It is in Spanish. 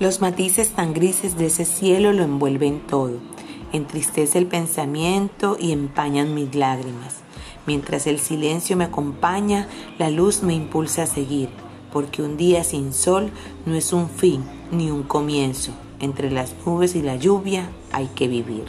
Los matices tan grises de ese cielo lo envuelven todo, entristece el pensamiento y empañan mis lágrimas. Mientras el silencio me acompaña, la luz me impulsa a seguir, porque un día sin sol no es un fin ni un comienzo. Entre las nubes y la lluvia hay que vivir.